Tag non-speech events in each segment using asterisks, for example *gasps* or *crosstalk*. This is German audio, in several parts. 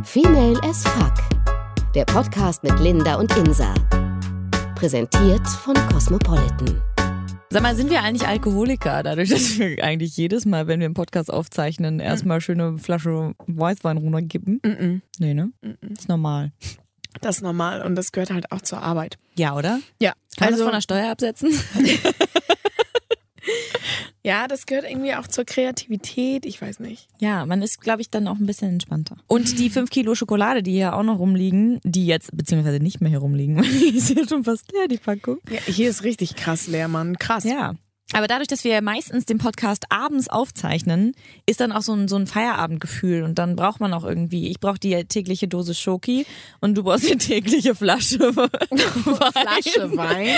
Female as Fuck. Der Podcast mit Linda und Insa. Präsentiert von Cosmopolitan. Sag mal, sind wir eigentlich Alkoholiker, dadurch, dass wir eigentlich jedes Mal, wenn wir einen Podcast aufzeichnen, erstmal schöne Flasche Weißwein runterkippen? Mm-mm. Nee, ne? Ist normal. Das ist normal und das gehört halt auch zur Arbeit. Ja, oder? Ja, Kann man das also von der Steuer absetzen? *laughs* *laughs* ja, das gehört irgendwie auch zur Kreativität. Ich weiß nicht. Ja, man ist, glaube ich, dann auch ein bisschen entspannter. Und die 5 Kilo Schokolade, die hier auch noch rumliegen, die jetzt, beziehungsweise nicht mehr hier rumliegen, weil *laughs* die ist ja schon fast leer, die Packung. Ja, hier ist richtig krass leer, Mann. Krass. Ja. Aber dadurch, dass wir meistens den Podcast abends aufzeichnen, ist dann auch so ein, so ein Feierabendgefühl. Und dann braucht man auch irgendwie, ich brauche die tägliche Dose Schoki und du brauchst die tägliche Flasche *laughs* Wein. Flasche Wein.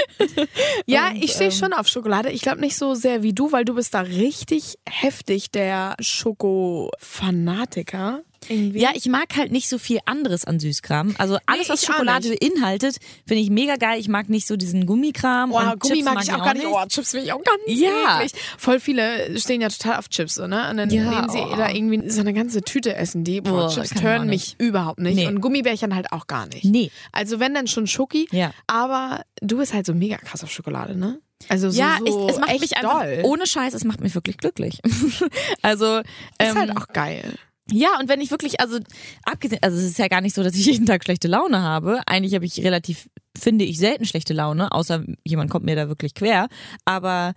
Ja, Und, ich stehe ähm, schon auf Schokolade. Ich glaube nicht so sehr wie du, weil du bist da richtig heftig der Schoko-Fanatiker. Irgendwie. Ja, ich mag halt nicht so viel anderes an Süßkram. Also alles, Nee, was Schokolade beinhaltet, finde ich mega geil. Ich mag nicht so diesen Gummikram. Boah, und Gummi Chips mag ich auch gar nicht. Oh, Chips finde ich auch ganz Ja. eklig. Voll viele stehen ja total auf Chips, so, ne? Und dann Ja, nehmen sie oh. da irgendwie so eine ganze Tüte essen die. Boah, Boah, Chips auch mich überhaupt nicht. Nee. Und Gummibärchen halt auch gar nicht. Nee. Also wenn dann schon Schoki, Ja. aber du bist halt so mega krass auf Schokolade, ne? Also so, ja, so ich, es macht mich einfach, doll. ohne Scheiß, es macht mich wirklich glücklich. *laughs* also, ist ähm, halt auch geil. Ja, und wenn ich wirklich, also abgesehen, also es ist ja gar nicht so, dass ich *laughs* jeden Tag schlechte Laune habe. Eigentlich habe ich relativ, finde ich, selten schlechte Laune, außer jemand kommt mir da wirklich quer. Aber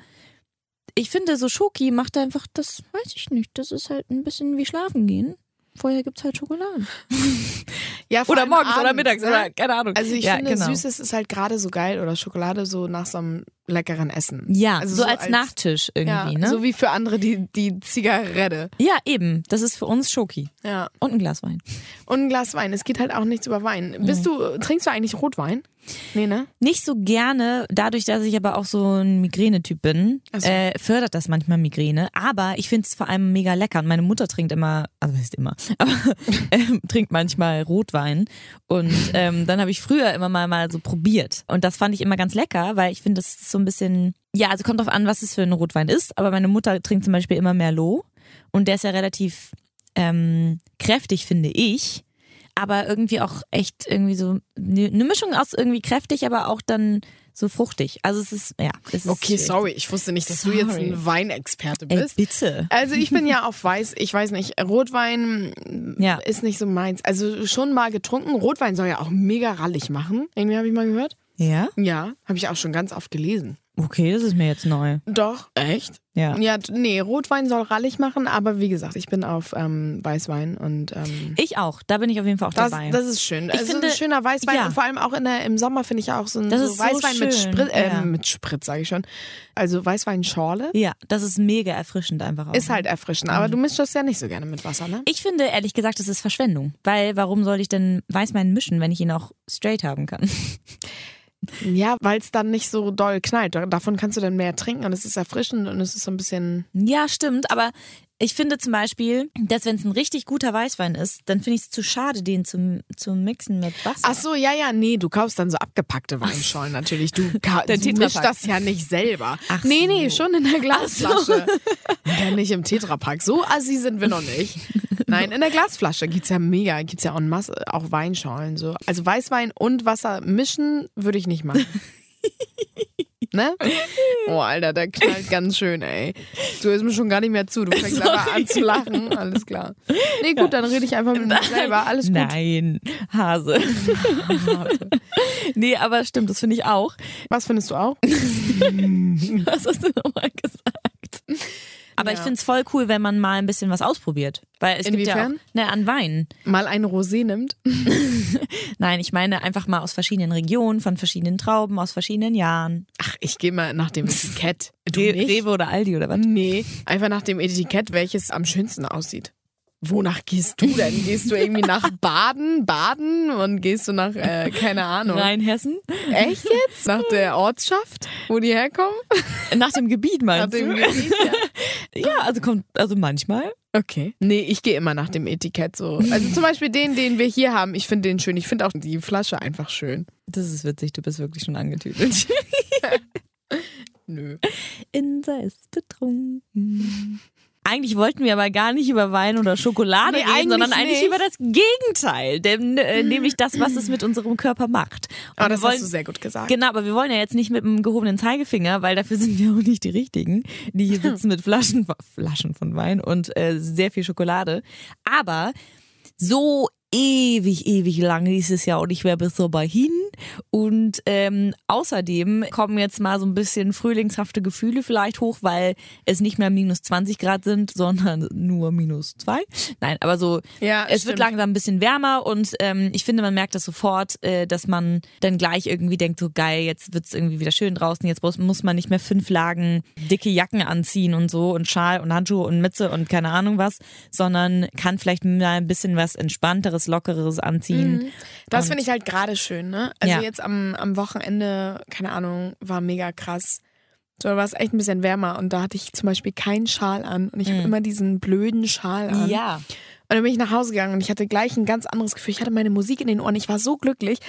ich finde, so Schoki macht einfach, das weiß ich nicht, das ist halt ein bisschen wie schlafen gehen. Vorher gibt's halt Schokolade. *laughs* Ja, Oder morgens oder abends, mittags ne? oder keine Ahnung. Also ich ja, finde, genau. Süßes ist halt gerade so geil oder Schokolade so nach so einem leckeren Essen. Ja, also so, so als, als- Nachtisch irgendwie, ja, ne? So wie für andere die, die Zigarette. ja, eben. Das ist für uns Schoki. Ja. Und ein Glas Wein. Und ein Glas Wein. Es geht halt auch nichts über Wein. Bist Mhm. du, trinkst du eigentlich Rotwein? Nee, ne? Nicht so gerne, dadurch, dass ich aber auch so ein Migränetyp bin, so. äh, fördert das manchmal Migräne. Aber ich finde es vor allem mega lecker. Und meine Mutter trinkt immer, also heißt immer, *laughs* aber ähm, trinkt manchmal Rotwein. Und ähm, dann habe ich früher immer mal, mal so probiert. Und das fand ich immer ganz lecker, weil ich finde, das ist so ein bisschen, ja, also kommt drauf an, was es für ein Rotwein ist. Aber meine Mutter trinkt zum Beispiel immer Merlot. Und der ist ja relativ ähm, kräftig, finde ich aber irgendwie auch echt irgendwie so eine ne Mischung aus irgendwie kräftig, aber auch dann so fruchtig. Also es ist, ja. Es ist Okay, sorry. Ich wusste nicht, dass du jetzt Sorry. ein Weinexperte Ey, bist. bitte. Also ich bin ja auf Weiß, ich weiß nicht, Rotwein Ja. ist nicht so meins. Also schon mal getrunken. Rotwein soll ja auch mega rallig machen. Irgendwie habe ich mal gehört. Ja? Ja, habe ich auch schon ganz oft gelesen. Okay, das ist mir jetzt neu. Doch. Echt? Ja. Ja, nee, Rotwein soll rallig machen, aber wie gesagt, ich bin auf ähm, Weißwein und ähm, Ich auch. Da bin ich auf jeden Fall auch das, dabei. das ist schön. Also finde- ein schöner Weißwein ja. und vor allem auch in der, im Sommer finde ich auch so ein Das so ist so Weißwein mit Sprit, äh, ja. mit Sprit, sage ich schon. Also Weißweinschorle ja, das ist mega erfrischend einfach auch. ist halt erfrischend, aber du mischst das ja nicht so gerne mit Wasser, ne? ich finde ehrlich gesagt, das ist Verschwendung. Weil warum soll ich denn Weißwein mischen, wenn ich ihn auch straight haben kann? *laughs* Ja, weil es dann nicht so doll knallt. Davon kannst du dann mehr trinken und es ist erfrischend und es ist so ein bisschen. Ja, stimmt, aber ich finde zum Beispiel, dass wenn es ein richtig guter Weißwein ist, dann finde ich es zu schade, den zu, zu mixen mit Wasser. Ach so, ja, ja, nee, du kaufst dann so abgepackte Weinschollen natürlich. Du, *laughs* du mischst das ja nicht selber. Ach nee, so. nee, schon in der Glasflasche. *laughs* Ja, nicht im Tetrapack. So assi sind wir noch nicht. *laughs* Nein, in der Glasflasche gibt's ja mega, gibt's ja en masse, auch Weinschorlen. So. Also Weißwein und Wasser mischen würde ich nicht machen. *laughs* Ne? Oh, Alter, der knallt ganz schön, ey. Du hörst mir schon gar nicht mehr zu. Du fängst einfach an zu lachen. Alles klar. Nee, gut, dann rede ich einfach mit mir selber. Alles gut. Nein, Hase. *laughs* nee, aber stimmt, das finde ich auch. Was findest du auch? *laughs* Was hast du nochmal gesagt? Aber ich Ja. finde es voll cool, wenn man mal ein bisschen was ausprobiert. Weil es gibt ja auch, Inwiefern? ne, an Wein. Mal ein Rosé nimmt? *laughs* Nein, ich meine einfach mal aus verschiedenen Regionen, von verschiedenen Trauben, aus verschiedenen Jahren. Ach, ich gehe mal nach dem Etikett. Du Re nicht? Rewe oder Aldi oder was? Nee, einfach nach dem Etikett, welches am schönsten aussieht. Wonach gehst du denn? *laughs* Gehst du irgendwie nach Baden, Baden und gehst du nach, äh, keine Ahnung. Rheinhessen? Echt jetzt? Nach der Ortschaft, wo die herkommen? Nach dem Gebiet Nach meinst dem du? Gebiet, ja. *laughs* Ja, also kommt, also manchmal. Okay. Nee, ich gehe immer nach dem Etikett so. Also zum Beispiel den, den wir hier haben, ich finde den schön. Ich finde auch die Flasche einfach schön. Das ist witzig, du bist wirklich schon angetütelt. *laughs* Nö. Insa ist betrunken. Eigentlich wollten wir aber gar nicht über Wein oder Schokolade Nee, reden, sondern eigentlich eigentlich nicht. über das Gegenteil, denn, äh, nämlich das, was es mit unserem Körper macht. Und Oh, das wir hast du sehr gut gesagt. Genau, aber wir wollen ja jetzt nicht mit dem gehobenen Zeigefinger, weil dafür *laughs* sind wir auch nicht die Richtigen, die hier *laughs* sitzen mit Flaschen, Flaschen von Wein und äh, sehr viel Schokolade. Aber so ewig, ewig lang ist es ja und ich wäre bis so bei hin. Und ähm, außerdem kommen jetzt mal so ein bisschen frühlingshafte Gefühle vielleicht hoch, weil es nicht mehr minus 20 Grad sind, sondern nur minus zwei. Nein, aber so, Ja, es stimmt. wird langsam ein bisschen wärmer und ähm, ich finde, man merkt das sofort, äh, dass man dann gleich irgendwie denkt, so geil, jetzt wird's irgendwie wieder schön draußen, jetzt muss, muss man nicht mehr fünf Lagen dicke Jacken anziehen und so und Schal und Handschuhe und Mütze und keine Ahnung was, sondern kann vielleicht mal ein bisschen was entspannteres, lockeres anziehen. Das Und- finde ich halt gerade schön, ne? Also Ja. jetzt am, am Wochenende, keine Ahnung, war mega krass. So, da war es echt ein bisschen wärmer und da hatte ich zum Beispiel keinen Schal an und ich habe immer diesen blöden Schal an. Mhm. Ja. Und dann bin ich nach Hause gegangen und ich hatte gleich ein ganz anderes Gefühl. Ich hatte meine Musik in den Ohren. Ich war so glücklich.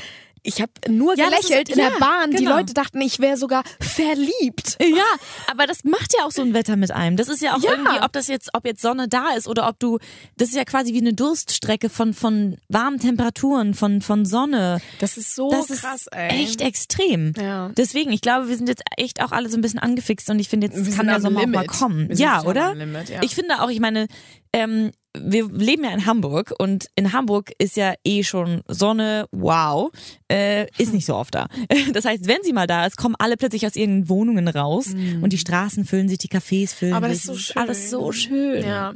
Ich habe nur Ja, gelächelt ist- in ja, der Bahn. Die genau. Leute dachten, ich wäre sogar verliebt. *laughs* Ja, aber das macht ja auch so ein Wetter mit einem. Das ist ja auch Ja. irgendwie, ob das jetzt, ob jetzt Sonne da ist oder ob du, das ist ja quasi wie eine Durststrecke von, von warmen Temperaturen, von, von Sonne. Das ist so das ist krass, ey. echt extrem. Ja. Deswegen, ich glaube, wir sind jetzt echt auch alle so ein bisschen angefixt und ich finde, jetzt Wir kann der Sommer auch mal Limit. kommen. Ja, oder? Limit. Ich finde auch, ich meine, ähm, wir leben ja in Hamburg und in Hamburg ist ja eh schon Sonne, wow, äh, ist nicht so oft da. *laughs* Das heißt, wenn sie mal da ist, kommen alle plötzlich aus ihren Wohnungen raus und die Straßen füllen sich, die Cafés füllen Mm. Aber sich. das ist so schön. alles so schön. Ja.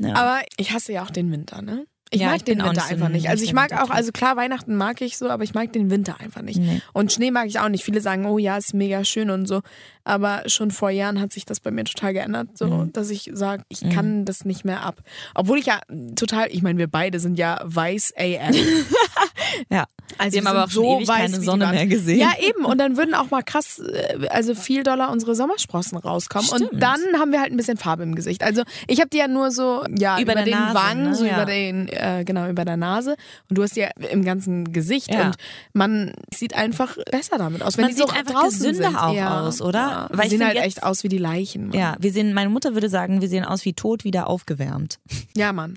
Ja. Aber ich hasse ja auch den Winter, ne? Ich Ja, mag ich den Winter nicht so einfach ein- nicht. Also ich mag auch, also klar, Weihnachten mag ich so, aber ich mag den Winter einfach nicht. Nee. Und Schnee mag ich auch nicht. Viele sagen, oh ja, ist mega schön und so. Aber schon vor Jahren hat sich das bei mir total geändert, so, Mhm. dass ich sage, ich kann das nicht mehr ab. Obwohl ich ja total, ich meine, wir beide sind ja weiß AF. *laughs* Ja. Also wir haben aber auch schon ewig weiß keine Sonne mehr gesehen. Ja, eben. Und dann würden auch mal krass, äh, also viel doller unsere Sommersprossen rauskommen. Und Stimmt. dann haben wir halt ein bisschen Farbe im Gesicht. Also ich habe die ja nur so, ja, Über über, den Nase, Wangen, ne? so Ja. über den, äh, genau, über der Nase. Und du hast die ja im ganzen Gesicht. Ja. Und man sieht einfach besser damit aus. Wenn Man die so sieht einfach draußen gesünder sind. auch ja. aus, oder? Weil ich sehen halt jetzt- echt aus wie die Leichen. Mann. Ja, wir sehen, meine Mutter würde sagen, wir sehen aus wie tot wieder aufgewärmt. ja, Mann.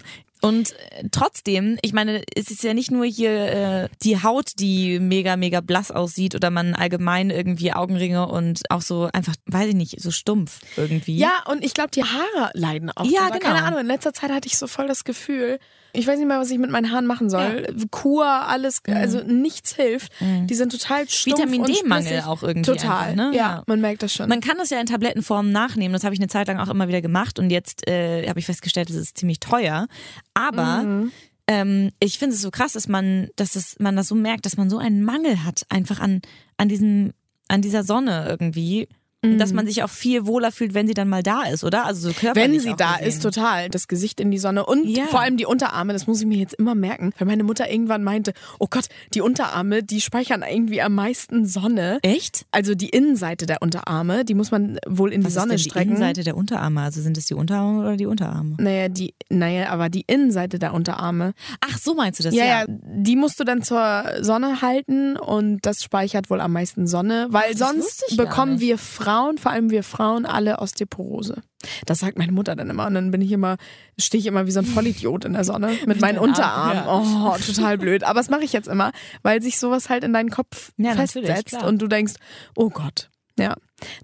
Und äh, trotzdem, ich meine, es ist ja nicht nur hier äh, die Haut, die mega, mega blass aussieht oder man allgemein irgendwie Augenringe und auch so einfach, weiß ich nicht, so stumpf irgendwie. Ja, und ich glaube, die Haare leiden auch. Ja, genau. Keine Ahnung, in letzter Zeit hatte ich so voll das Gefühl, ich weiß nicht mehr, was ich mit meinen Haaren machen soll. Kur, alles, also nichts hilft. Die sind total stumpf Mhm. Vitamin D-Mangel auch irgendwie Total, einfach, ne? ja, Ja. man merkt das schon. Man kann das ja in Tablettenform nachnehmen. Das habe ich eine Zeit lang auch immer wieder gemacht und jetzt äh, habe ich festgestellt, es ist ziemlich teuer. Aber Mhm. ähm, ich finde es so krass, dass man, dass es, man das so merkt, dass man so einen Mangel hat, einfach an, an diesem, an dieser Sonne irgendwie. Dass man sich auch viel wohler fühlt, wenn sie dann mal da ist, oder? Also so körperlich Wenn sie da gesehen. ist, total. Das Gesicht in die Sonne und Ja. vor allem die Unterarme, das muss ich mir jetzt immer merken. Weil meine Mutter irgendwann meinte, oh Gott, die Unterarme, die speichern irgendwie am meisten Sonne. Echt? Also die Innenseite der Unterarme, die muss man wohl in Was die Sonne ist denn die strecken. Innenseite der Unterarme? Also sind es die Unterarme oder die Unterarme? Naja, die, naja, aber die Innenseite der Unterarme. Ach, so meinst du das? Ja, ja, die musst du dann zur Sonne halten und das speichert wohl am meisten Sonne, weil das sonst bekommen wir Frauen, vor allem wir Frauen, alle Osteoporose. Das sagt meine Mutter dann immer und dann bin ich immer, stehe ich immer wie so ein Vollidiot in der Sonne *laughs* mit meinen Unterarmen. Armen, Oh, total blöd. Aber das mache ich jetzt immer, weil sich sowas halt in deinen Kopf Ja, festsetzt und du denkst, oh Gott. Ja.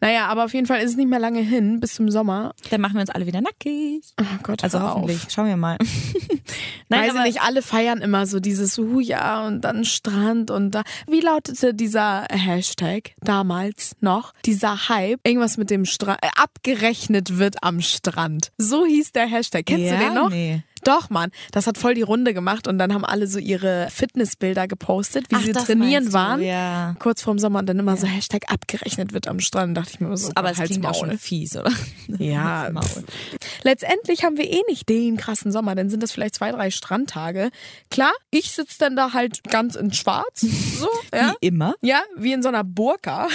Naja, aber auf jeden Fall ist es nicht mehr lange hin bis zum Sommer. Dann machen wir uns alle wieder nackig. Oh Gott, Also hör auf. hoffentlich. Schauen wir mal. *laughs* Weiß aber- ich nicht, alle feiern immer so dieses uh, ja und dann Strand und da. Wie lautete dieser Hashtag damals noch? Dieser Hype? Irgendwas mit dem Strand. Äh, abgerechnet wird am Strand. So hieß der Hashtag. Kennst ja, du den noch? Nee. Doch, Mann. Das hat voll die Runde gemacht und dann haben alle so ihre Fitnessbilder gepostet, wie Ach, sie trainieren du, waren. ja. Kurz vorm Sommer und dann immer so Hashtag abgerechnet wird am Strand. Dachte ich mir so, Aber es halt's klingt auch schon fies, oder? *laughs* Ja, *laughs* letztendlich haben wir eh nicht den krassen Sommer, dann sind das vielleicht zwei, drei Strandtage. Klar, ich sitze dann da halt ganz in schwarz, *laughs* so, ja. Wie immer. Ja, wie in so einer Burka.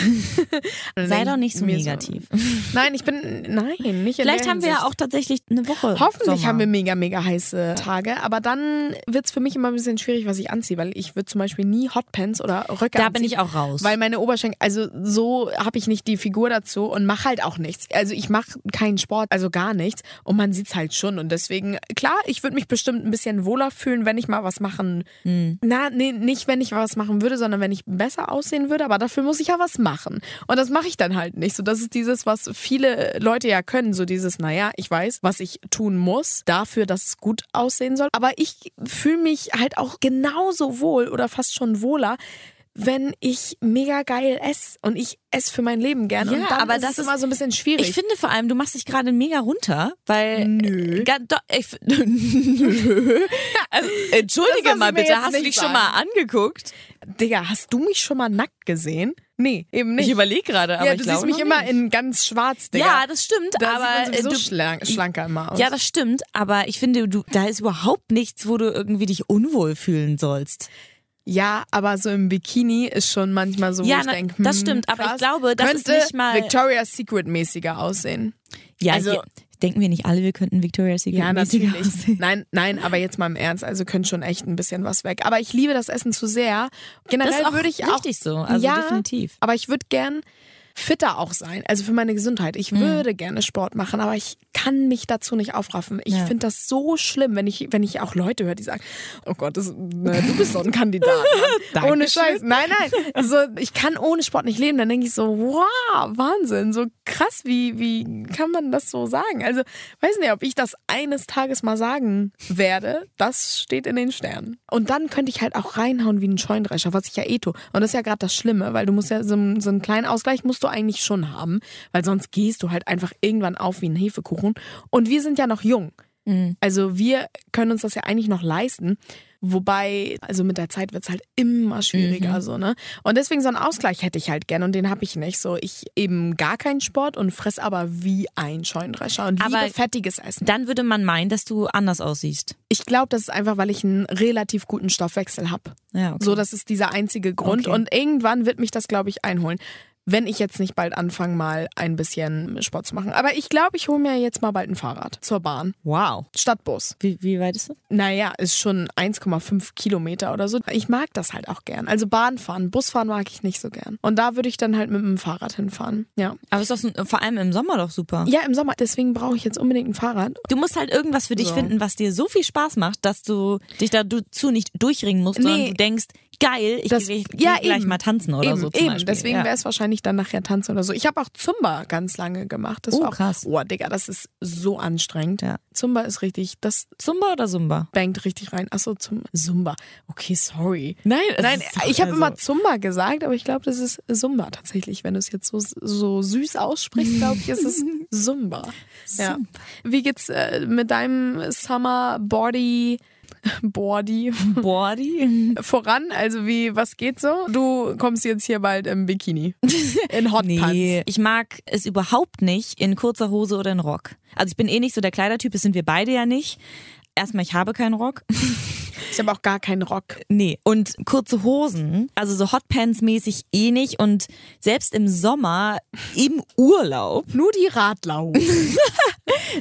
Sei doch ich nicht so negativ. nein, ich bin, nein, nicht in Vielleicht haben wir ja auch tatsächlich eine Woche. Hoffentlich Sommer. haben wir mega, mega heiße heiße Tage. Aber dann wird's für mich immer ein bisschen schwierig, was ich anziehe, weil ich würde zum Beispiel nie Hotpants oder Röcke Da anziehen. bin ich auch raus. Weil meine Oberschenkel, also so habe ich nicht die Figur dazu und mache halt auch nichts. Also ich mache keinen Sport, also gar nichts. Und man sieht's halt schon. Und deswegen, klar, ich würde mich bestimmt ein bisschen wohler fühlen, wenn ich mal was machen. Na, nee, nicht wenn ich was machen würde, sondern wenn ich besser aussehen würde. Aber dafür muss ich ja was machen. Und das mache ich dann halt nicht. So, das ist dieses, was viele Leute ja können. So dieses, naja, ich weiß, was ich tun muss dafür, dass es gut aussehen soll. Aber ich fühle mich halt auch genauso wohl oder fast schon wohler, wenn ich mega geil esse und ich esse für mein Leben gerne. Ja, aber ist das ist- immer so ein bisschen schwierig. Ich finde vor allem, du machst dich gerade mega runter, weil. Nö. Ga- doch, ich, *laughs* Nö. also, entschuldige mal bitte, hast du dich schon sagen. mal angeguckt? Digga, hast du mich schon mal nackt gesehen? Nee, eben nicht. Ich überlege gerade, aber ja, du siehst mich immer nicht. in ganz schwarz, Digga. Ja, das stimmt, da aber sieht man äh, du, schlank, schlanker immer aus. ja, das stimmt, aber ich finde, du, da ist überhaupt nichts, wo du irgendwie dich unwohl fühlen sollst. Ja, aber so im Bikini ist schon manchmal so, wo Ja, ich na, denke, das hm, stimmt, aber ich krass, glaube, das ist könnte nicht mal- Victoria's Secret mäßiger aussehen. Ja, Also- hier, denken wir nicht alle, wir könnten Victoria's Secret Ja, mäßiger natürlich. *laughs* aussehen. Nein, nein, aber jetzt mal im Ernst, also könnte schon echt ein bisschen was weg. Aber ich liebe das Essen zu sehr. Generell Das ist würde ich auch richtig so, also ja, definitiv. Aber ich würde gern fitter auch sein, also für meine Gesundheit. Ich Mhm. würde gerne Sport machen, aber ich kann mich dazu nicht aufraffen. Ich Ja. finde das so schlimm, wenn ich, wenn ich auch Leute höre, die sagen, oh Gott, das, na, du bist so ein Kandidat. *laughs* Mann. ohne. Scheiß. Nein, nein. Also, ich kann ohne Sport nicht leben. Dann denke ich so, wow, Wahnsinn. So krass, wie, wie kann man das so sagen? Also, weiß nicht, ob ich das eines Tages mal sagen werde. Das steht in den Sternen. Und dann könnte ich halt auch reinhauen wie ein Scheundrescher, was ich ja eh tue. Und das ist ja gerade das Schlimme, weil du musst ja so, einen- so einen kleinen Ausgleich musst du eigentlich schon haben, weil sonst gehst du halt einfach irgendwann auf wie ein Hefekuchen. Und wir sind ja noch jung. Also wir können uns das ja eigentlich noch leisten. Wobei, also mit der Zeit wird's halt immer schwieriger, so, ne? Und deswegen so einen Ausgleich hätte ich halt gern und den habe ich nicht. So, ich eben gar keinen Sport und fress aber wie ein Scheundrescher und Aber- liebe fettiges Essen. Dann würde man meinen, dass du anders aussiehst. Ich glaube, das ist einfach, weil ich einen relativ guten Stoffwechsel habe. Ja, okay. So, das ist dieser einzige Grund. Okay. Und irgendwann wird mich das, glaube ich, einholen. Wenn ich jetzt nicht bald anfange, mal ein bisschen Sport zu machen. Aber ich glaube, ich hole mir jetzt mal bald ein Fahrrad zur Bahn. Wow. Statt Bus. Wie, wie weit ist das? Naja, ist schon 1,5 Kilometer oder so. Ich mag das halt auch gern. Also Bahnfahren, Busfahren mag ich nicht so gern. Und da würde ich dann halt mit dem Fahrrad hinfahren. Ja. Aber ist doch so, vor allem im Sommer doch super. Ja, im Sommer. Deswegen brauche ich jetzt unbedingt ein Fahrrad. Du musst halt irgendwas für dich So. finden, was dir so viel Spaß macht, dass du dich dazu nicht durchringen musst, sondern Nee. du denkst, geil, ich Das- gehe ja, geh gleich mal tanzen oder eben, so zum eben. Beispiel. Deswegen ja. wäre es wahrscheinlich dann nachher tanzen oder so. Ich habe auch Zumba ganz lange gemacht. Das Oh, war auch, krass. Oh, Digga, das ist so anstrengend. Ja. Zumba ist richtig, das Zumba oder Zumba? bangt richtig rein. Achso, zum Zumba. Okay, sorry. Nein, Nein, ich habe also- immer Zumba gesagt, aber ich glaube, das ist Zumba tatsächlich. Wenn du es jetzt so, so süß aussprichst, glaube ich, ist es *laughs* Zumba. Ja. Wie geht's äh, mit deinem Summer Body *laughs* Body Body. *laughs* voran? Also wie, was geht so? Du kommst jetzt hier bald im Bikini. In *laughs* Hotpants. Nee, ich mag es überhaupt nicht in kurzer Hose oder in Rock. Also ich bin eh nicht so der Kleidertyp, das sind wir beide ja nicht. Erstmal, ich habe keinen Rock. Ich habe auch gar keinen Rock. Nee. Und kurze Hosen, also so Hotpants-mäßig eh nicht. Und selbst im Sommer, im Urlaub. *laughs* Nur die Radlerhose. *laughs*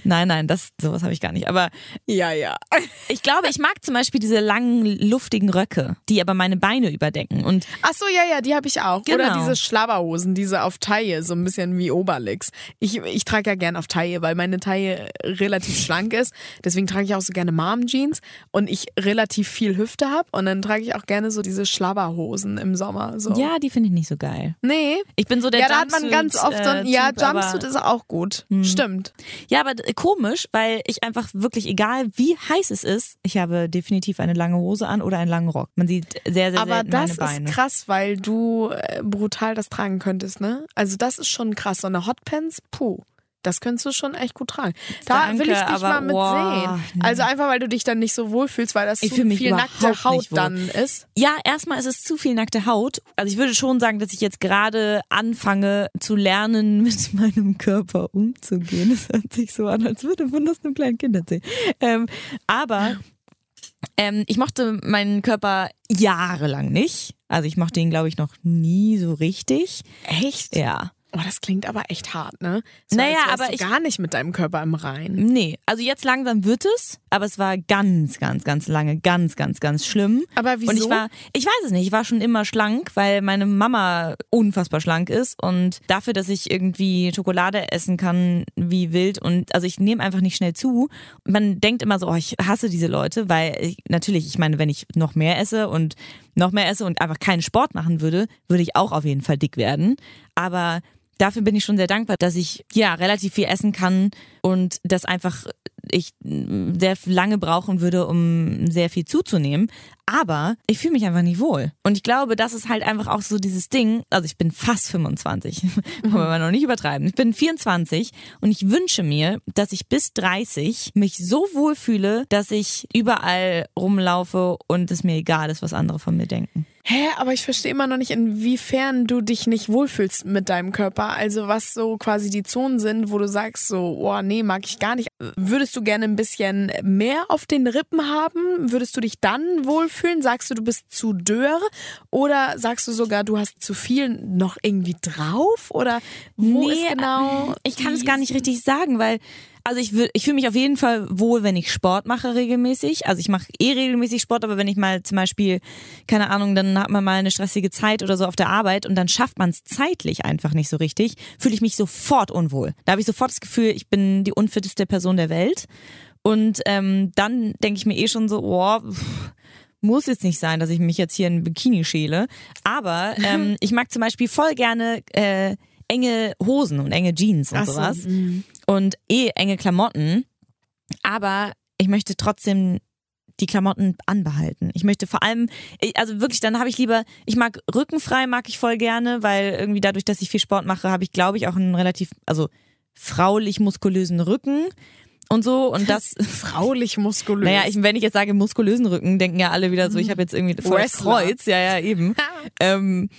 Nein, nein, das sowas habe ich gar nicht. Aber ja, ja. *laughs* ich glaube, ich mag zum Beispiel diese langen, luftigen Röcke, die aber meine Beine überdecken. Und Ach so, ja, ja, die habe ich auch. Oder Genau. diese Schlabberhosen, diese auf Taille, so ein bisschen wie Obelix. Ich, ich trage ja gern auf Taille, weil meine Taille relativ schlank ist. Deswegen trage ich auch so gerne Mom-Jeans und ich relativ viel Hüfte habe. Und dann trage ich auch gerne so diese Schlabberhosen im Sommer. So. ja, die finde ich nicht so geil. Nee. Ich bin so der ja, da hat man Jumpsuit, ganz oft so ein, äh, ja, Jumpsuit ist auch gut. Stimmt. Ja, aber komisch, weil ich einfach wirklich, egal wie heiß es ist, ich habe definitiv eine lange Hose an oder einen langen Rock. Man sieht sehr, sehr Aber das meine Beine. ist krass, weil du äh, brutal das tragen könntest, ne? Also das ist schon krass. So eine Hotpants, puh. Das könntest du schon echt gut tragen. Da Danke, will ich dich aber mal mit wow, sehen. nee. Also einfach, weil du dich dann nicht so wohlfühlst, weil das Ich zu viel nackte Haut dann ist. Ja, erstmal ist es zu viel nackte Haut. Also ich würde schon sagen, dass ich jetzt gerade anfange zu lernen, *laughs* mit meinem Körper umzugehen. Das hört sich so an, als würde man das einem kleinen Kind erzählen. Ähm, aber ähm, ich mochte meinen Körper jahrelang nicht. Also ich mochte ihn, glaube ich, noch nie so richtig. Echt? Ja. Oh, das klingt aber echt hart, ne? So, Naja, aber ich- gar nicht mit deinem Körper im Rein. Nee, also jetzt langsam wird es. aber es war ganz, ganz, ganz lange, ganz, ganz, ganz schlimm. Aber wieso? Und ich war, ich weiß es nicht, ich war schon immer schlank, weil meine Mama unfassbar schlank ist und dafür, dass ich irgendwie Schokolade essen kann wie wild und also ich nehme einfach nicht schnell zu. Man denkt immer so, oh, ich hasse diese Leute, weil ich, natürlich, ich meine, wenn ich noch mehr esse und noch mehr esse und einfach keinen Sport machen würde, würde ich auch auf jeden Fall dick werden. Aber dafür bin ich schon sehr dankbar, dass ich ja relativ viel essen kann und das einfach ich sehr lange brauchen würde, um sehr viel zuzunehmen. Aber ich fühle mich einfach nicht wohl. Und ich glaube, das ist halt einfach auch so dieses Ding. Also ich bin fast 25, *laughs* wollen wir mal noch nicht übertreiben. Ich bin 24 und ich wünsche mir, dass ich bis 30 mich so wohl fühle, dass ich überall rumlaufe und es mir egal ist, was andere von mir denken. Hä, aber ich verstehe immer noch nicht, inwiefern du dich nicht wohlfühlst mit deinem Körper. Also was so quasi die Zonen sind, wo du sagst so, oh nee, mag ich gar nicht. Würdest du gerne ein bisschen mehr auf den Rippen haben? Würdest du dich dann wohlfühlen? Sagst du, du bist zu dürr? Oder sagst du sogar, du hast zu viel noch irgendwie drauf? Oder wo Nee, ist genau? Ich kann es gar nicht richtig sagen, weil also ich ich fühle mich auf jeden Fall wohl, wenn ich Sport mache regelmäßig. Also ich mache eh regelmäßig Sport, aber wenn ich mal zum Beispiel, keine Ahnung, dann hat man mal eine stressige Zeit oder so auf der Arbeit und dann schafft man es zeitlich einfach nicht so richtig, fühle ich mich sofort unwohl. Da habe ich sofort das Gefühl, ich bin die unfitteste Person der Welt. Und ähm, dann denke ich mir eh schon so, oh, pff, muss jetzt nicht sein, dass ich mich jetzt hier in Bikini schäle. Aber *laughs* ähm, ich mag zum Beispiel voll gerne äh, enge Hosen und enge Jeans und Ach so, sowas. mhm. Und eh enge Klamotten. Aber ich möchte trotzdem die Klamotten anbehalten. Ich möchte vor allem, also wirklich, dann habe ich lieber, ich mag rückenfrei, mag ich voll gerne, weil irgendwie dadurch, dass ich viel Sport mache, habe ich, glaube ich, auch einen relativ, also fraulich muskulösen Rücken und so. Und das *laughs* Fraulich muskulös. naja, ich, wenn ich jetzt sage muskulösen Rücken, denken ja alle wieder so, ich habe jetzt irgendwie voll. Kreuz. Ja, ja, eben. *laughs* ähm,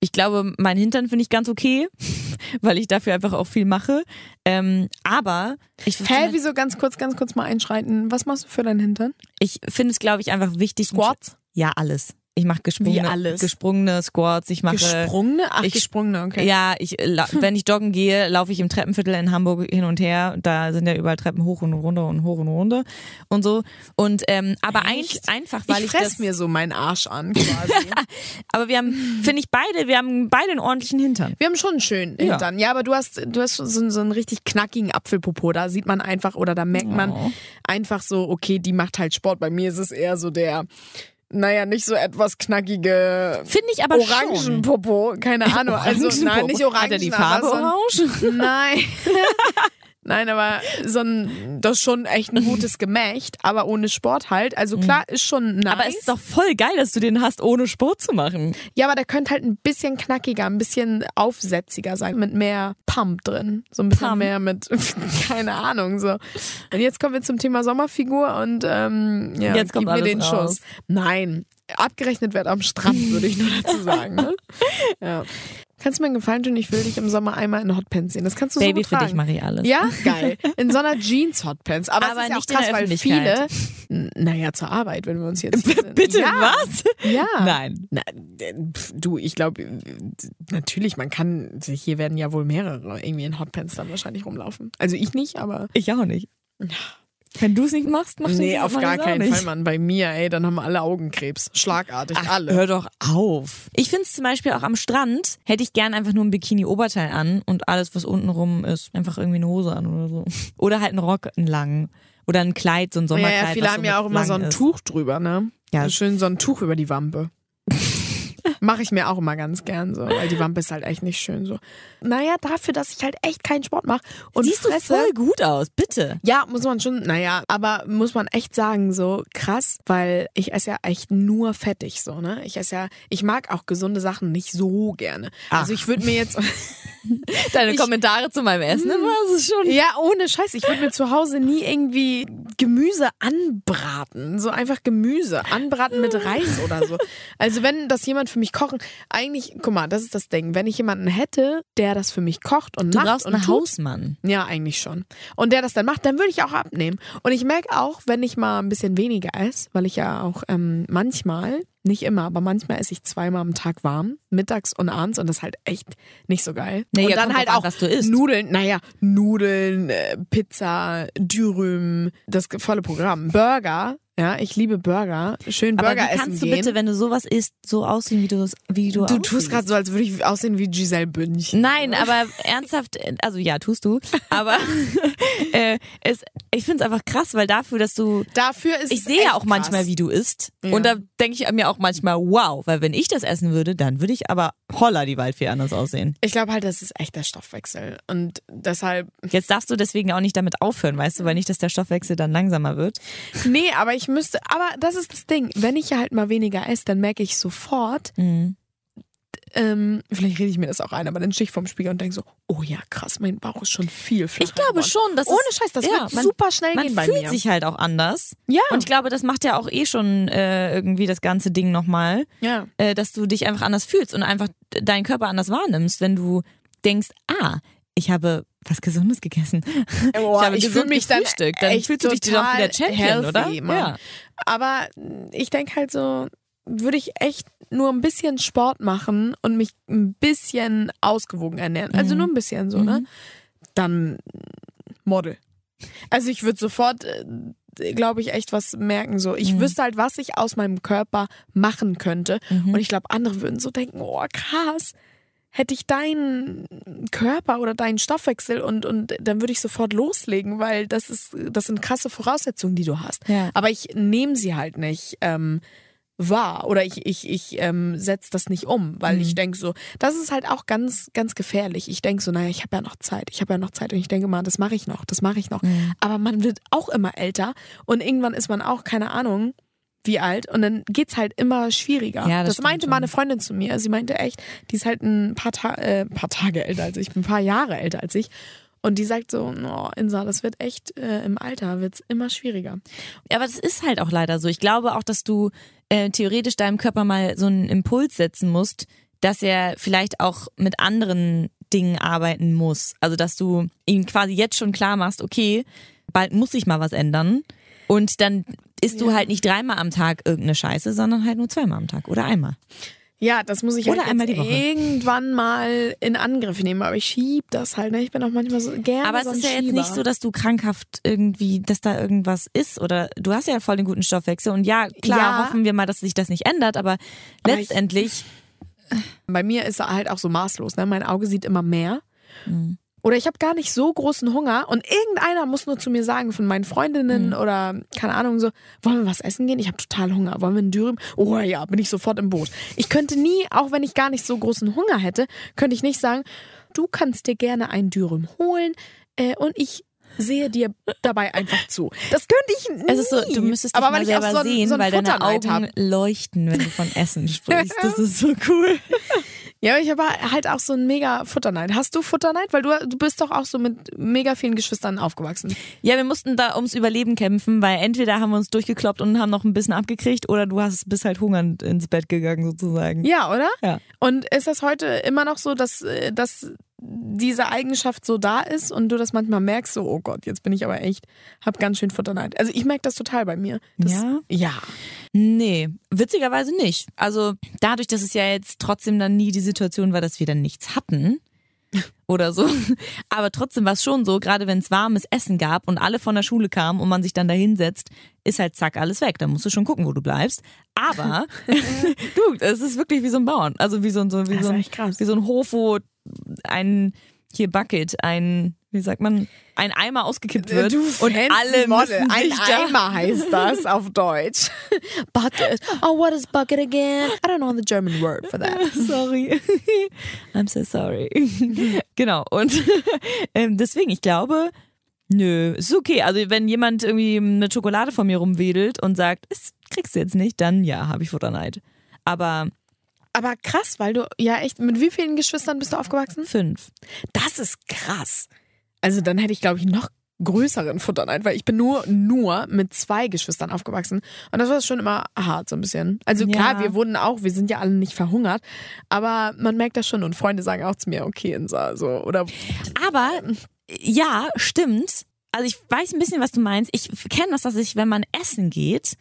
ich glaube, mein Hintern finde ich ganz okay, *laughs* weil ich dafür einfach auch viel mache. Ähm, aber ich, Hä, wieso ganz kurz, ganz kurz mal einschreiten? Was machst du für deinen Hintern? ich finde es, glaube ich, einfach wichtig. Squats? Ja, alles. Ich mache gesprungene, gesprungene Squats. Ich mache Gesprungene? Ach, ich- gesprungene, okay. Ja, ich, la- wenn ich joggen gehe, laufe ich im Treppenviertel in Hamburg hin und her. Da sind ja überall Treppen hoch und runter und hoch und runter und so. Und ähm, aber Echt? einfach, weil ich ich, fress mir so meinen Arsch an, quasi. *laughs* aber wir haben, finde ich beide, wir haben beide einen ordentlichen Hintern. Wir haben schon einen schönen Ja. Hintern. Ja, aber du hast, du hast so, so einen richtig knackigen Apfelpopo. Da sieht man einfach oder da merkt man Oh. einfach so, okay, die macht halt Sport. Bei mir ist es eher so der, naja, nicht so etwas knackige Finde ich aber. Orangenpopo. Keine Ahnung. Also, nein, nicht Orangen. Hat er die Farbe orange? *laughs* Nein. *laughs* Nein, aber so ein, das ist schon echt ein gutes Gemächt, aber ohne Sport halt. Also klar, ist schon nice. Aber es ist doch voll geil, dass du den hast, ohne Sport zu machen. Ja, aber der könnte halt ein bisschen knackiger, ein bisschen aufsätziger sein, mit mehr Pump drin. So ein bisschen Pump? mehr mit, *laughs* keine Ahnung, so. Und jetzt kommen wir zum Thema Sommerfigur und ähm, ja, Jetzt kommt gib mir alles den raus. Schuss. Nein, abgerechnet wird am Strand, würde ich nur dazu sagen. Ne? *laughs* Ja. Kannst du mir einen Gefallen tun? Ich will dich im Sommer einmal in Hotpants sehen. Das kannst du Baby, so für gut dich mache ich alles. Ja, *laughs* geil. In so einer Jeans-Hotpants. Aber, Aber es ist ja nicht auch in krass, weil viele. Naja, zur Arbeit, wenn wir uns jetzt. *laughs* Bitte, ja, was? Ja. Nein. Na, du, ich glaube, natürlich, man kann, hier werden ja wohl mehrere irgendwie in Hotpants dann wahrscheinlich rumlaufen. Also ich nicht, aber. Ich auch nicht. Wenn du es nicht machst, du Nee, es auf mach gar keinen nicht. Fall, Mann. Bei mir, ey, dann haben wir alle Augenkrebs. Schlagartig, Ach, alle. Hör doch auf. Ich finde es zum Beispiel auch am Strand, hätte ich gern einfach nur ein Bikini-Oberteil an und alles, was unten rum ist, einfach irgendwie eine Hose an oder so. Oder halt einen Rock, einen langen. Oder ein Kleid, so ein ja, Sommerkleid. ja, viele was haben so ja auch immer so ein ist. Tuch drüber, ne? Ja. Ja. Schön so ein Tuch über die Wampe. *laughs* Mache ich mir auch immer ganz gern so, weil die Wampe ist halt echt nicht schön so. Naja, dafür, dass ich halt echt keinen Sport mache und Siehst du fresse, voll gut aus, bitte. Ja, muss man schon, naja, aber muss man echt sagen, so krass, weil ich esse ja echt nur fettig, so, ne? Ich esse ja, ich mag auch gesunde Sachen nicht so gerne. Ach. Also ich würde mir jetzt, *laughs* Deine Ich- Kommentare zu meinem Essen, das ist schon. ja, ohne Scheiß, ich würde mir zu Hause nie irgendwie Gemüse anbraten. So einfach Gemüse. Anbraten mit Reis oder so. Also wenn das jemand für mich kochen, eigentlich, guck mal, das ist das Ding. Wenn ich jemanden hätte, der das für mich kocht und Du macht brauchst und einen tut, Hausmann. Ja, eigentlich schon. Und der das dann macht, dann würde ich auch abnehmen. Und ich merke auch, wenn ich mal ein bisschen weniger esse, weil ich ja auch ähm, manchmal, nicht immer, aber manchmal esse ich zweimal am Tag warm, mittags und abends und das ist halt echt nicht so geil. Naja, und dann halt drauf an, auch was du isst. Nudeln, naja, Nudeln, äh, Pizza, Dürüm, das volle Programm. Burger, ja, ich liebe Burger. Schön Aber Burger wie essen kannst du gehen. bitte, wenn du sowas isst, so aussehen, wie du wie du du aussiehst? tust gerade so, als würde ich aussehen wie Giselle Bünch. Nein, aber ernsthaft, also ja, tust du. Aber *laughs* äh, es, ich finde es einfach krass, weil dafür, dass du. Dafür ist Ich sehe ja auch manchmal, krass. wie du isst. Ja. Und da denke ich mir auch manchmal, wow, weil wenn ich das essen würde, dann würde ich aber holla die Waldfee anders aussehen. Ich glaube halt, das ist echt der Stoffwechsel. Und deshalb. Jetzt darfst du deswegen auch nicht damit aufhören, weißt du, weil nicht, dass der Stoffwechsel dann langsamer wird. Nee, aber ich müsste. Aber das ist das Ding. Wenn ich halt mal weniger esse, dann merke ich sofort, Mhm. ähm, vielleicht rede ich mir das auch ein, aber dann stehe ich vorm Spiegel und denke so, oh ja, krass, mein Bauch ist schon viel flacher Ich glaube geworden. schon, dass Ohne es, Scheiß, das ja, wird man- super schnell man gehen bei fühlt mir. sich halt auch anders. ja, Und ich glaube, das macht ja auch eh schon äh, irgendwie das ganze Ding nochmal, ja. äh, dass du dich einfach anders fühlst und einfach deinen Körper anders wahrnimmst, wenn du denkst, ah, ich habe was Gesundes gegessen. Boah, ich habe ich gesund fühl mich dann gefrühstückt. Dann echt fühlst du dich doch total wieder Champion, oder? healthy, Mann. Ja. Aber ich denke halt so, würde ich echt nur ein bisschen Sport machen und mich ein bisschen ausgewogen ernähren, also Mhm. nur ein bisschen so, ne? Dann Model. Also ich würde sofort, glaube ich, echt was merken. So, ich Mhm. wüsste halt, was ich aus meinem Körper machen könnte. Mhm. Und ich glaube, andere würden so denken, oh krass, hätte ich deinen Körper oder deinen Stoffwechsel und, und dann würde ich sofort loslegen, weil das ist, das sind krasse Voraussetzungen, die du hast. Ja. Aber ich nehme sie halt nicht ähm, wahr oder ich, ich, ich ähm, setze das nicht um, weil Mhm. ich denke so, das ist halt auch ganz, ganz gefährlich. Ich denke so, naja, ich habe ja noch Zeit, ich habe ja noch Zeit und ich denke mal, das mache ich noch, das mache ich noch. Mhm. Aber man wird auch immer älter und irgendwann ist man auch, keine Ahnung, wie alt und dann geht's halt immer schwieriger. Ja, das das meinte mal schon. eine Freundin zu mir. Sie meinte echt, die ist halt ein paar, Ta äh, paar Tage älter als ich, ein paar Jahre älter als ich. Und die sagt so, oh, Insa, das wird echt äh, im Alter wird's immer schwieriger. Aber das ist halt auch leider so. Ich glaube auch, dass du äh, theoretisch deinem Körper mal so einen Impuls setzen musst, dass er vielleicht auch mit anderen Dingen arbeiten muss. Also dass du ihm quasi jetzt schon klar machst, okay, bald muss sich mal was ändern. Und dann isst du Ja. halt nicht dreimal am Tag irgendeine Scheiße, sondern halt nur zweimal am Tag oder einmal. Ja, das muss ich Oder halt jetzt die Woche. irgendwann mal in Angriff nehmen. Aber ich schieb das halt. Ne? Ich bin auch manchmal so gerne Aber es so ist ja jetzt Schieber. nicht so, dass du krankhaft irgendwie, dass da irgendwas ist oder du hast ja voll den guten Stoffwechsel und ja, klar, Ja. hoffen wir mal, dass sich das nicht ändert, aber, Aber ich- letztendlich Bei mir ist er halt auch so maßlos. Ne? Mein Auge sieht immer mehr. Mhm. Oder ich habe gar nicht so großen Hunger und irgendeiner muss nur zu mir sagen, von meinen Freundinnen Mhm. oder keine Ahnung, so, wollen wir was essen gehen? Ich habe total Hunger. Wollen wir einen Dürüm? Oh ja, bin ich sofort im Boot. Ich könnte nie, auch wenn ich gar nicht so großen Hunger hätte, könnte ich nicht sagen, du kannst dir gerne einen Dürüm holen äh, und ich sehe dir dabei einfach zu. Das könnte ich nie. Es ist so, du müsstest dich Aber mal weil ich auch selber so ein, sehen, so weil deine Augen hab. leuchten, wenn du von Essen *laughs* sprichst. Das ist so cool. Ja, aber ich habe halt auch so ein mega Futterneid. Hast du Futterneid? Weil du, du bist doch auch so mit mega vielen Geschwistern aufgewachsen. Ja, wir mussten da ums Überleben kämpfen, weil entweder haben wir uns durchgekloppt und haben noch ein bisschen abgekriegt oder du hast bist halt hungernd ins Bett gegangen sozusagen. Ja, oder? Ja. Und ist das heute immer noch so, dass, äh, dass diese Eigenschaft so da ist und du das manchmal merkst, so, oh Gott, jetzt bin ich aber echt, hab ganz schön Futterneid. Also ich merke das total bei mir. Das, Ja? Ja. Nee, witzigerweise nicht. Also dadurch, dass es ja jetzt trotzdem dann nie die Situation war, dass wir dann nichts hatten *laughs* oder so. Aber trotzdem war es schon so, gerade wenn es warmes Essen gab und alle von der Schule kamen und man sich dann da hinsetzt, ist halt zack alles weg. Da musst du schon gucken, wo du bleibst. Aber *laughs* *laughs* du, es ist wirklich wie so ein Bauern. Also wie so, ein- so, wie so, ein, wie so ein Hof, wo ein hier Bucket, ein, wie sagt man, ein Eimer ausgekippt wird Äh, Du und alle Model. Ein Eimer heißt das auf Deutsch. *laughs* Bucket. Oh, what is bucket again? I don't know the German word for that. *laughs* Sorry. *laughs* I'm so sorry. genau. Und ähm, deswegen, ich glaube, nö, ist okay. Also wenn jemand irgendwie eine Schokolade von mir rumwedelt und sagt, das kriegst du jetzt nicht, dann ja, habe ich Futterneid. Aber Aber krass, weil du ja echt, mit wie vielen Geschwistern bist du aufgewachsen? fünf. Das ist krass. Also dann hätte ich, glaube ich, noch größeren Futterneid, weil ich bin nur, nur mit zwei Geschwistern aufgewachsen. Und das war schon immer hart, so ein bisschen. Also Ja. klar, wir wurden auch, wir sind ja alle nicht verhungert, aber man merkt das schon und Freunde sagen auch zu mir, okay, Insa, so, oder Aber ja, stimmt. Also ich weiß ein bisschen, was du meinst. Ich kenne das, dass ich, wenn man essen geht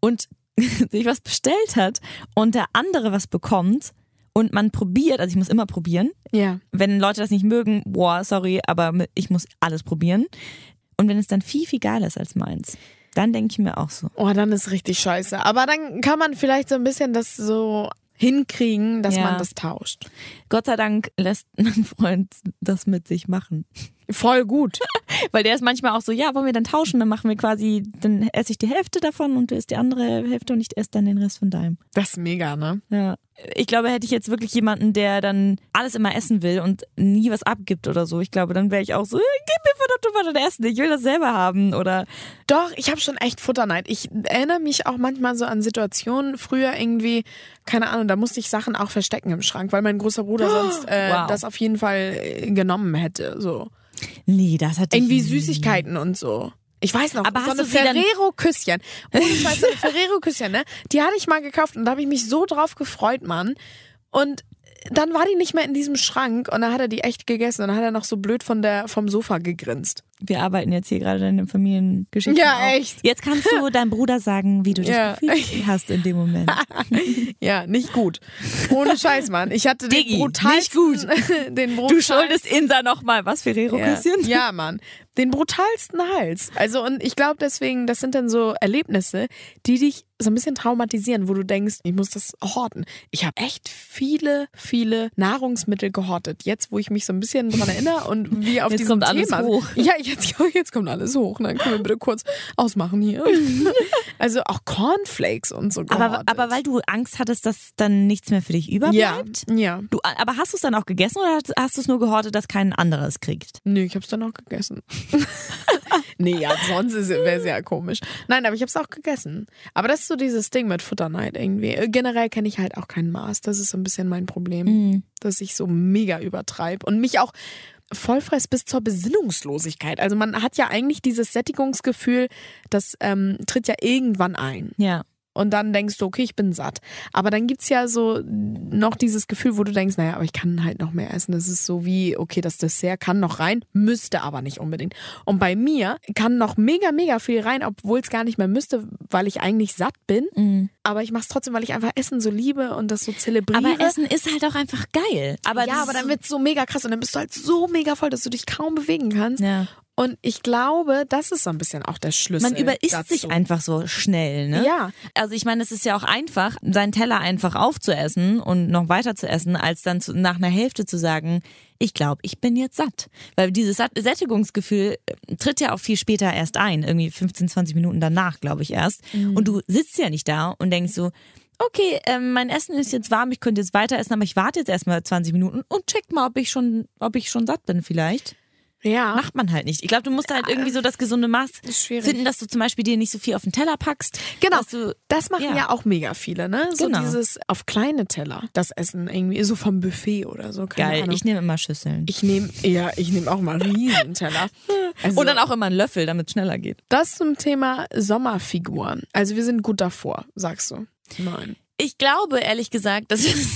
und *laughs* sich was bestellt hat und der andere was bekommt und man probiert, also ich muss immer probieren. Ja. Wenn Leute das nicht mögen, boah, sorry, aber ich muss alles probieren. Und wenn es dann viel, viel geiler ist als meins, dann denke ich mir auch so. Oh, dann ist richtig scheiße. Aber dann kann man vielleicht so ein bisschen das so hinkriegen, dass Ja. man das tauscht. Gott sei Dank lässt *laughs* mein Freund das mit sich machen. Voll gut. *laughs* *laughs* Weil der ist manchmal auch so, ja, wollen wir dann tauschen? Dann machen wir quasi, dann esse ich die Hälfte davon und du isst die andere Hälfte und ich esse dann den Rest von deinem. Das ist mega, ne? Ja. Ich glaube, hätte ich jetzt wirklich jemanden, der dann alles immer essen will und nie was abgibt oder so, ich glaube, dann wäre ich auch so, "Äh, gib mir verdammt nochmal dein Essen, ich will das selber haben oder Doch, ich habe schon echt Futterneid. Ich erinnere mich auch manchmal so an Situationen früher irgendwie, keine Ahnung, da musste ich Sachen auch verstecken im Schrank, weil mein großer Bruder *gasps* sonst äh, wow. das auf jeden Fall äh, genommen hätte. So. Nee, das hat Irgendwie Süßigkeiten und so. Ich weiß noch, Aber so hast eine Ferrero-Küsschen. *laughs* Scheiß, so eine Ferrero-Küsschen, ne? Die hatte ich mal gekauft und da habe ich mich so drauf gefreut, Mann. Und dann war die nicht mehr in diesem Schrank und dann hat er die echt gegessen und dann hat er noch so blöd von der, vom Sofa gegrinst. Wir arbeiten jetzt hier gerade deine Familiengeschichte. Ja, auf. echt. Jetzt kannst du deinem Bruder sagen, wie du dich Ja. gefühlt *laughs* hast in dem Moment. *laughs* Ja, nicht gut. Ohne Scheiß, Mann. Ich hatte Diggi, den brutalsten, *laughs* den Du brutalsten, schuldest Insa nochmal was, Ferrero-Küsschen? Ja, ja, Mann. Den brutalsten Hals. Also, und ich glaube deswegen, das sind dann so Erlebnisse, die dich so ein bisschen traumatisieren, wo du denkst, ich muss das horten. Ich habe echt viele, viele Nahrungsmittel gehortet. Jetzt, wo ich mich so ein bisschen dran *laughs* erinnere und wie auf Jetzt diesem kommt alles Thema. hoch. Ja, jetzt, *laughs* jetzt kommt alles hoch. Dann können wir bitte kurz ausmachen hier. *laughs* Also auch Cornflakes und so Aber, gehortet. aber weil du Angst hattest, dass dann nichts mehr für dich ja, überbleibt? ja. Du, aber hast du es dann auch gegessen oder hast- hast du es nur gehortet, dass kein anderes kriegt? Nö, ich hab's dann auch gegessen. *laughs* nee, ja, sonst wäre es ja komisch. Nein, aber ich hab's auch gegessen. Aber das ist so dieses Ding mit Futterneid irgendwie. Äh, Generell kenne ich halt auch kein Maß. Das ist so ein bisschen mein Problem, Mhm. dass ich so mega übertreibe und mich auch vollfress bis zur Besinnungslosigkeit. Also man hat ja eigentlich dieses Sättigungsgefühl, das ähm, tritt ja irgendwann ein. Ja. Und dann denkst du, okay, ich bin satt. Aber dann gibt's ja so noch dieses Gefühl, wo du denkst, naja, aber ich kann halt noch mehr essen. Das ist so wie, okay, das Dessert kann noch rein, müsste aber nicht unbedingt. Und bei mir kann noch mega, mega viel rein, obwohl es gar nicht mehr müsste, weil ich eigentlich satt bin. Mhm. Aber ich mache es trotzdem, weil ich einfach Essen so liebe und das so zelebriere. Aber Essen ist halt auch einfach geil. Aber ja, aber dann wird's so mega krass und dann bist du halt so mega voll, dass du dich kaum bewegen kannst. Ja. Und ich glaube, das ist so ein bisschen auch der Schlüssel. Man überisst dazu. sich einfach so schnell, ne? Ja. Also ich meine, es ist ja auch einfach, seinen Teller einfach aufzuessen und noch weiter zu essen, als dann zu, nach einer Hälfte zu sagen, ich glaube, ich bin jetzt satt. Weil dieses Sättigungsgefühl äh, tritt ja auch viel später erst ein, irgendwie 15, 20 Minuten danach, glaube ich erst. Und du sitzt ja nicht da und denkst so, okay, ähm, mein Essen ist jetzt warm, ich könnte jetzt weiter essen, aber ich warte jetzt erstmal 20 Minuten und check mal, ob ich schon, ob ich schon satt bin vielleicht. Ja. Macht man halt nicht. Ich glaube, du musst halt irgendwie so das gesunde Maß schwierig. finden, dass du zum Beispiel dir nicht so viel auf den Teller packst. Genau. Du, Das machen ja. Ja. auch mega viele, ne? So Genau. dieses auf kleine Teller, das Essen irgendwie, so vom Buffet oder so. Keine geil, Ahnung. ich nehme immer Schüsseln. ich nehme, ja, ich nehme auch mal Riesenteller. Also, *laughs* Und dann auch immer einen Löffel, damit es schneller geht. das zum Thema Sommerfiguren. Also wir sind gut davor, sagst du. Nein. Ich glaube, ehrlich gesagt, dass es.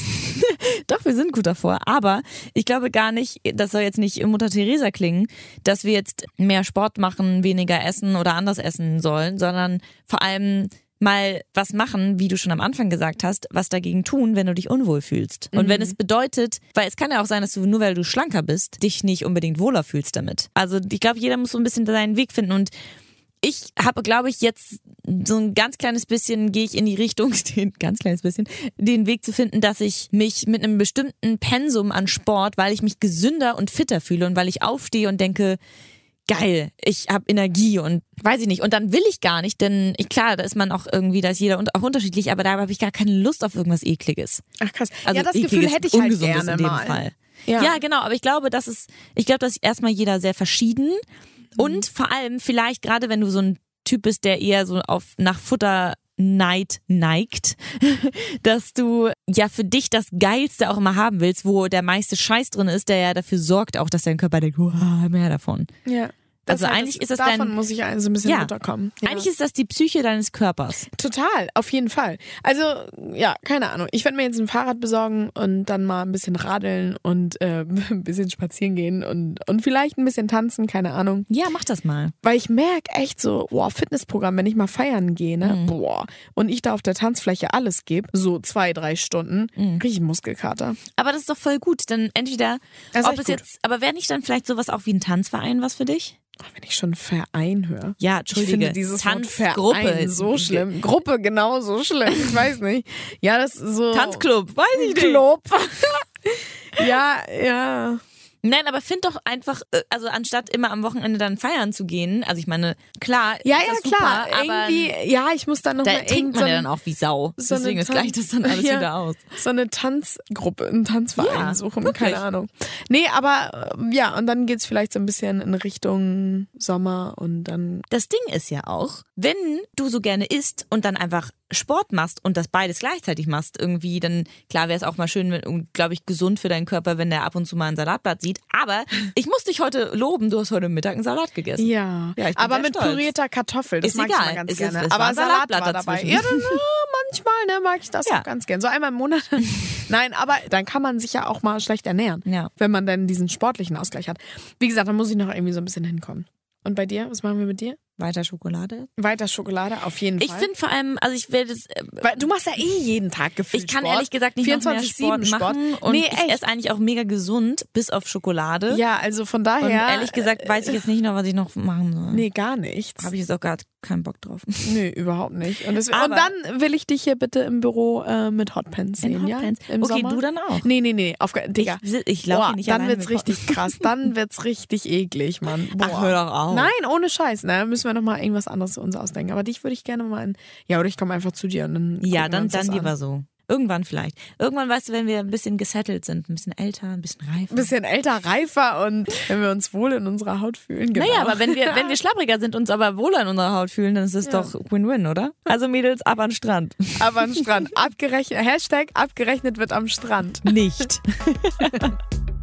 *laughs* Doch, wir sind gut davor. Aber ich glaube gar nicht, das soll jetzt nicht Mutter Teresa klingen, dass wir jetzt mehr Sport machen, weniger essen oder anders essen sollen, sondern vor allem mal was machen, wie du schon am Anfang gesagt hast, was dagegen tun, wenn du dich unwohl fühlst. Und wenn es bedeutet, weil es kann ja auch sein, dass du nur weil du schlanker bist, dich nicht unbedingt wohler fühlst damit. Also ich glaube, jeder muss so ein bisschen seinen Weg finden und ich habe, glaube ich, jetzt so ein ganz kleines bisschen gehe ich in die Richtung, *laughs* den ganz kleines bisschen, den Weg zu finden, dass ich mich mit einem bestimmten Pensum an Sport, weil ich mich gesünder und fitter fühle und weil ich aufstehe und denke, geil, ich habe Energie und weiß ich nicht. Und dann will ich gar nicht, denn ich, klar, da ist man auch irgendwie, da ist jeder und auch unterschiedlich, aber da habe ich gar keine Lust auf irgendwas Ekliges. Ach krass. Also ja, das Gefühl ekliges, hätte ich halt gerne in dem mal. Fall. Ja. Ja. genau, aber ich glaube, das ist, ich glaube, dass erstmal jeder sehr verschieden und vor allem vielleicht gerade wenn du so ein Typ bist, der eher so auf nach Futter Neid neigt, *laughs* dass du ja für dich das Geilste auch immer haben willst, wo der meiste Scheiß drin ist, der ja dafür sorgt auch, dass dein Körper denkt, wow, mehr davon. Ja. Also heißt, eigentlich ist das davon dein- muss ich so ein bisschen Ja. runterkommen. Ja. Eigentlich ist das die Psyche deines Körpers. Total, auf jeden Fall. Also, ja, keine Ahnung. Ich werde mir jetzt ein Fahrrad besorgen und dann mal ein bisschen radeln und äh, *laughs* ein bisschen spazieren gehen und, und vielleicht ein bisschen tanzen, keine Ahnung. Ja, mach das mal. Weil ich merke echt so, boah, Fitnessprogramm, wenn ich mal feiern gehe, ne, Mhm. boah, und ich da auf der Tanzfläche alles gebe, so zwei, drei Stunden, Mhm. kriege ich Muskelkater. Aber das ist doch voll gut. Dann entweder, Das ob es jetzt, aber wäre nicht dann vielleicht sowas auch wie ein Tanzverein was für dich? Ach, wenn ich schon Verein höre. Ja, Ich Entschuldige. finde dieses Tanzgruppe Verein so schlimm. Gruppe genau so schlimm. Ich weiß nicht. Ja, das ist so. Tanzclub, weiß ich nicht. Club. *laughs* ja, ja. Nein, aber find doch einfach, äh, also anstatt immer am Wochenende dann feiern zu gehen, also ich meine, klar, Ja, ja, klar. super, aber Irgendwie, ja, ich muss dann noch da mal trinkt man ja so, dann auch wie Sau. so Deswegen ist gleich das dann alles *laughs* Ja. wieder aus. so eine Tanzgruppe, einen Tanzverein Ja, suchen. wirklich. Keine Ahnung. Nee, aber ähm, ja, und dann geht's vielleicht so ein bisschen in Richtung Sommer und dann. Das Ding ist ja auch, wenn du so gerne isst und dann einfach Sport machst und das beides gleichzeitig machst, irgendwie, dann klar wäre es auch mal schön glaube ich gesund für deinen Körper, wenn der ab und zu mal ein Salatblatt sieht. Aber *laughs* ich muss dich heute loben, du hast heute Mittag einen Salat gegessen. Ja, Ja, ich aber mit stolz. pürierter Kartoffel, das Ist mag ich egal. mal ganz ist- gerne. es war aber Salatblatt war dabei. Ja, dann, *laughs* manchmal ne, mag ich das Ja. auch ganz gern. So einmal im Monat. *laughs* Nein, aber dann kann man sich ja auch mal schlecht ernähren, Ja. wenn man dann diesen sportlichen Ausgleich hat. Wie gesagt, da muss ich noch irgendwie so ein bisschen hinkommen. Und bei dir, was machen wir mit dir? Weiter Schokolade. Weiter Schokolade, auf jeden Ich Fall. finde vor allem, also ich werde es, äh, Weil du machst ja eh jeden Tag gefühlt ich kann Sport. ehrlich gesagt nicht noch mehr 24/7 Sport Sport. machen und Nee, ich echt. esse eigentlich auch mega gesund, bis auf Schokolade. Ja, also von daher. Und ehrlich gesagt weiß ich jetzt nicht noch, was ich noch machen soll. Nee, gar nichts. Habe ich jetzt auch gar keinen Bock drauf. *laughs* Nee, überhaupt nicht. Und, deswegen, und dann will ich dich hier bitte im Büro äh, mit Hotpants sehen, In ja? Hotpants? Im Okay, Sommer? du dann auch. Nee, nee, nee. Auf, Digga. Ich, ich laufe Boah, nicht dann wird's mit richtig krass. Dann wird's richtig eklig, Mann. Boah. Ach, hör doch auf. Nein, ohne Scheiß. Ne? Müssen wir noch mal irgendwas anderes uns ausdenken. Aber dich würde ich gerne mal in. Ja, oder ich komme einfach zu dir und dann. Ja, wir dann, dann an. lieber so. Irgendwann vielleicht. Irgendwann, weißt du, wenn wir ein bisschen gesettelt sind, ein bisschen älter, ein bisschen reifer. Ein bisschen älter, reifer und wenn wir uns wohl in unserer Haut fühlen. Genau. Naja, aber wenn wir, wenn wir *laughs* schlappriger sind, uns aber wohler in unserer Haut fühlen, dann ist es Ja. doch Win-Win, oder? Also Mädels, ab an Strand. Aber am Strand. Abgerechnet, Hashtag abgerechnet wird am Strand. Nicht. *laughs*